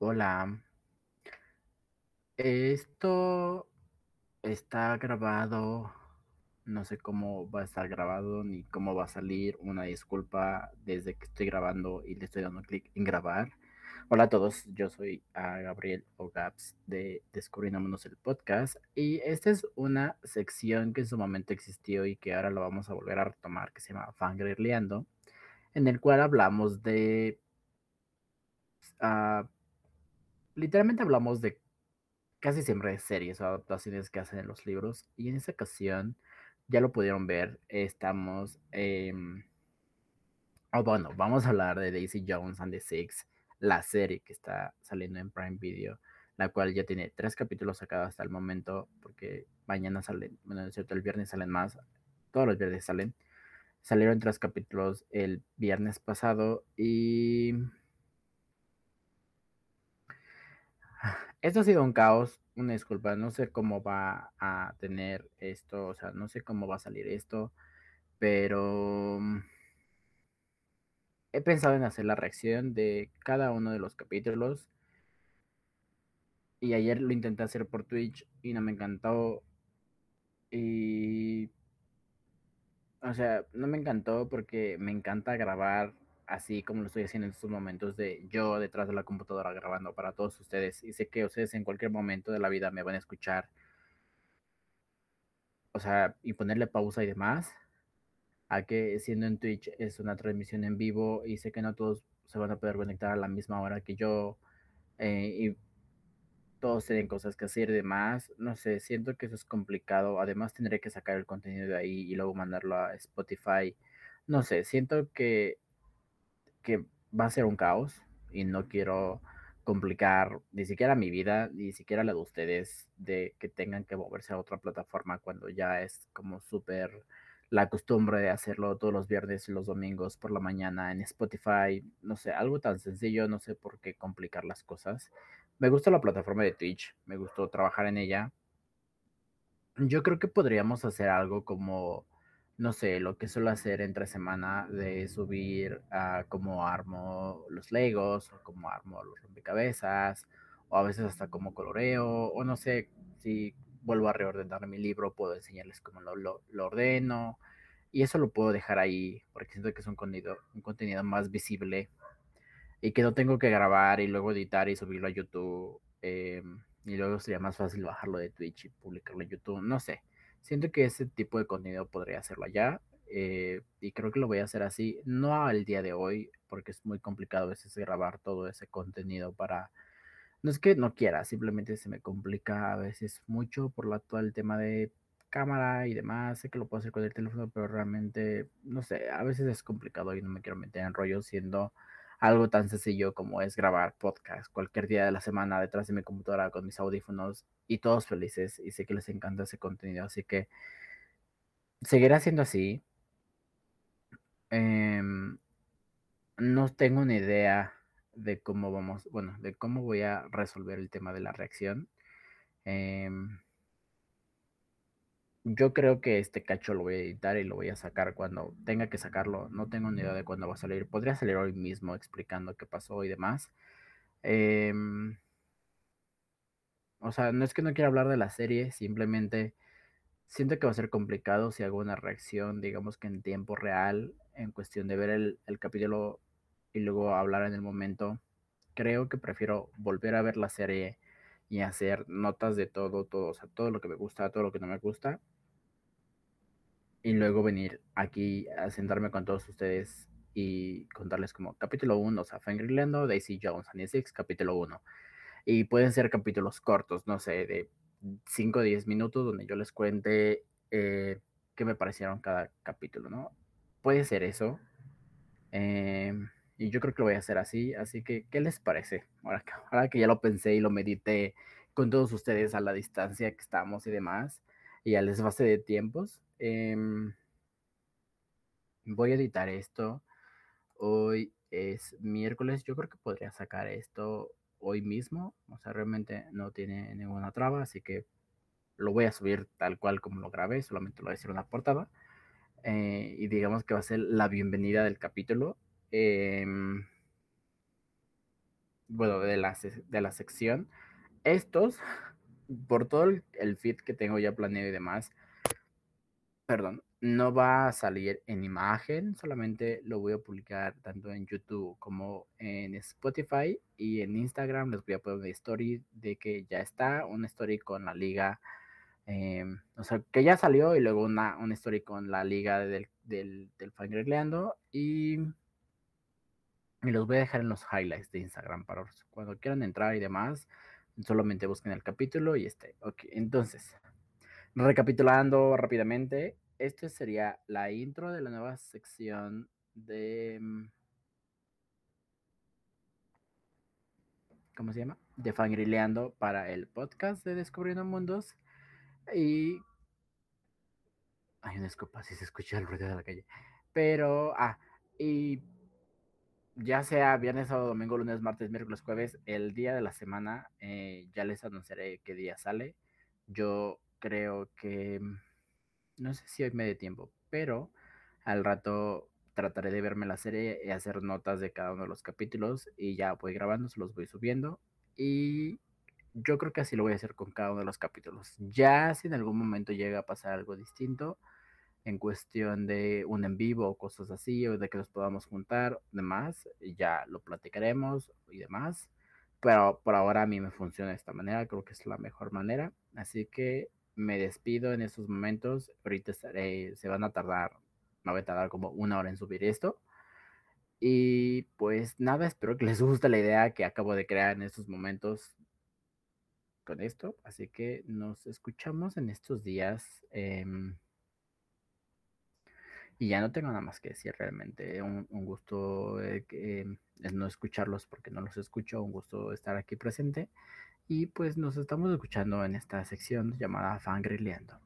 Hola, esto está grabado, no sé cómo va a estar grabado ni cómo va a salir. Una disculpa desde que estoy grabando y le estoy dando clic en grabar. Hola a todos, yo soy Gabriel o Gaps de Descubriéndonos el podcast y esta es una sección que en su momento existió y que ahora lo vamos a volver a retomar que se llama Fangirleando, en el cual hablamos de... ah, literalmente hablamos de casi siempre de series o adaptaciones que hacen en los libros. Y en esta ocasión, ya lo pudieron ver, estamos... em, oh, bueno, vamos a hablar de Daisy Jones and the Six, la serie que está saliendo en Prime Video, la cual ya tiene tres capítulos sacados hasta el momento, porque mañana salen, bueno, cierto, el viernes salen más, todos los viernes salen. Salieron tres capítulos el viernes pasado y Esto ha sido un caos, una disculpa, no sé cómo va a tener esto, o sea, no sé cómo va a salir esto, pero mm, he pensado en hacer la reacción de cada uno de los capítulos. Y ayer lo intenté hacer por Twitch y no me encantó. Y, o sea, no me encantó porque me encanta grabar así como lo estoy haciendo en estos momentos de yo detrás de la computadora grabando para todos ustedes y sé que ustedes en cualquier momento de la vida me van a escuchar, o sea, y ponerle pausa y demás, a que siendo en Twitch es una transmisión en vivo y sé que no todos se van a poder conectar a la misma hora que yo eh, y todos tienen cosas que hacer y demás, no sé, siento que eso es complicado, además tendré que sacar el contenido de ahí y luego mandarlo a Spotify, no sé, siento que que va a ser un caos y no quiero complicar ni siquiera mi vida, ni siquiera la de ustedes, de que tengan que moverse a otra plataforma cuando ya es como súper la costumbre de hacerlo todos los viernes y los domingos por la mañana en Spotify, no sé, algo tan sencillo, no sé por qué complicar las cosas. Me gusta la plataforma de Twitch, me gustó trabajar en ella. Yo creo que podríamos hacer algo como no sé, lo que suelo hacer entre semana de subir a cómo armo los Legos, o cómo armo los rompecabezas, o a veces hasta cómo coloreo, o no sé, si vuelvo a reordenar mi libro, puedo enseñarles cómo lo, lo, ordeno, y eso lo puedo dejar ahí, porque siento que es un contenido, un contenido más visible, y que no tengo que grabar y luego editar y subirlo a YouTube, eh, y luego sería más fácil bajarlo de Twitch y publicarlo en YouTube, no sé. Siento que ese tipo de contenido podría hacerlo allá. eh, y creo que lo voy a hacer así, no al día de hoy, porque es muy complicado a veces grabar todo ese contenido para... No es que no quiera, simplemente se me complica a veces mucho por la, todo el tema de cámara y demás. Sé que lo puedo hacer con el teléfono, pero realmente, no sé, a veces es complicado y no me quiero meter en rollo siendo algo tan sencillo como es grabar podcast cualquier día de la semana detrás de mi computadora con mis audífonos y todos felices y sé que les encanta ese contenido, así que seguiré haciendo así. Em, no tengo una idea de cómo vamos, bueno, de cómo voy a resolver el tema de la reacción. Em, yo creo que este cacho lo voy a editar y lo voy a sacar cuando tenga que sacarlo. No tengo ni idea de cuándo va a salir. Podría salir hoy mismo explicando qué pasó y demás. Em, o sea, no es que no quiera hablar de la serie, simplemente siento que va a ser complicado si hago una reacción, digamos que en tiempo real, en cuestión de ver el, el capítulo y luego hablar en el momento. Creo que prefiero volver a ver la serie y hacer notas de todo, todo, o sea, todo lo que me gusta, todo lo que no me gusta. Y luego venir aquí a sentarme con todos ustedes y contarles como capítulo 1, o sea, Fangirlando, Daisy Jones, and the Six, capítulo 1. Y pueden ser capítulos cortos, no sé, de 5 o 10 minutos, donde yo les cuente eh, qué me parecieron cada capítulo, ¿no? Puede ser eso. Eh, y yo creo que lo voy a hacer así. Así que, ¿qué les parece? Ahora que, ahora que ya lo pensé y lo medité con todos ustedes a la distancia que estamos y demás, y al desfase de tiempos, eh, voy a editar esto. Hoy es miércoles. Yo creo que podría sacar esto hoy mismo. O sea, realmente no tiene ninguna traba, así que lo voy a subir tal cual como lo grabé. Solamente lo voy a hacer una portada. Eh, y digamos que va a ser la bienvenida del capítulo. Eh, bueno, de la, de la sección. Estos, por todo el, el feed que tengo ya planeado y demás, perdón, no va a salir en imagen, solamente lo voy a publicar tanto en YouTube como en Spotify y en Instagram les voy a poner una story de que ya está, una story con la liga, eh, o sea, que ya salió y luego una, una story con la liga del, del, del y, y los voy a dejar en los highlights de Instagram para cuando quieran entrar y demás, solamente busquen el capítulo y este, ok, entonces, recapitulando rápidamente, esto sería la intro de la nueva sección de... Mm, ¿Cómo se llama? De Fangrileando para el podcast de Descubriendo Mundos. Y... Hay una escopa, si se escucha el ruido de la calle. Pero, ah, y ya sea viernes, sábado, domingo, lunes, martes, miércoles, jueves, el día de la semana, eh, ya les anunciaré qué día sale. Yo creo que mm, no sé si hoy me dé tiempo, pero al rato trataré de verme la serie y hacer notas de cada uno de los capítulos y ya voy grabando, se los voy subiendo y yo creo que así lo voy a hacer con cada uno de los capítulos. Ya si en algún momento llega a pasar algo distinto en cuestión de un en vivo o cosas así o de que nos podamos juntar, demás, ya lo platicaremos y demás. Pero por ahora a mí me funciona de esta manera, creo que es la mejor manera. Así que me despido en estos momentos. Ahorita estaré, se van a tardar, me voy a tardar como una hora en subir esto. Y pues nada, espero que les guste la idea que acabo de crear en estos momentos con esto. Así que nos escuchamos en estos días. Eh, y ya no tengo nada más que decir realmente. Un, gusto eh, no escucharlos porque no los escucho. Un gusto estar aquí presente. Y pues nos estamos escuchando en esta sección llamada Fangrileando.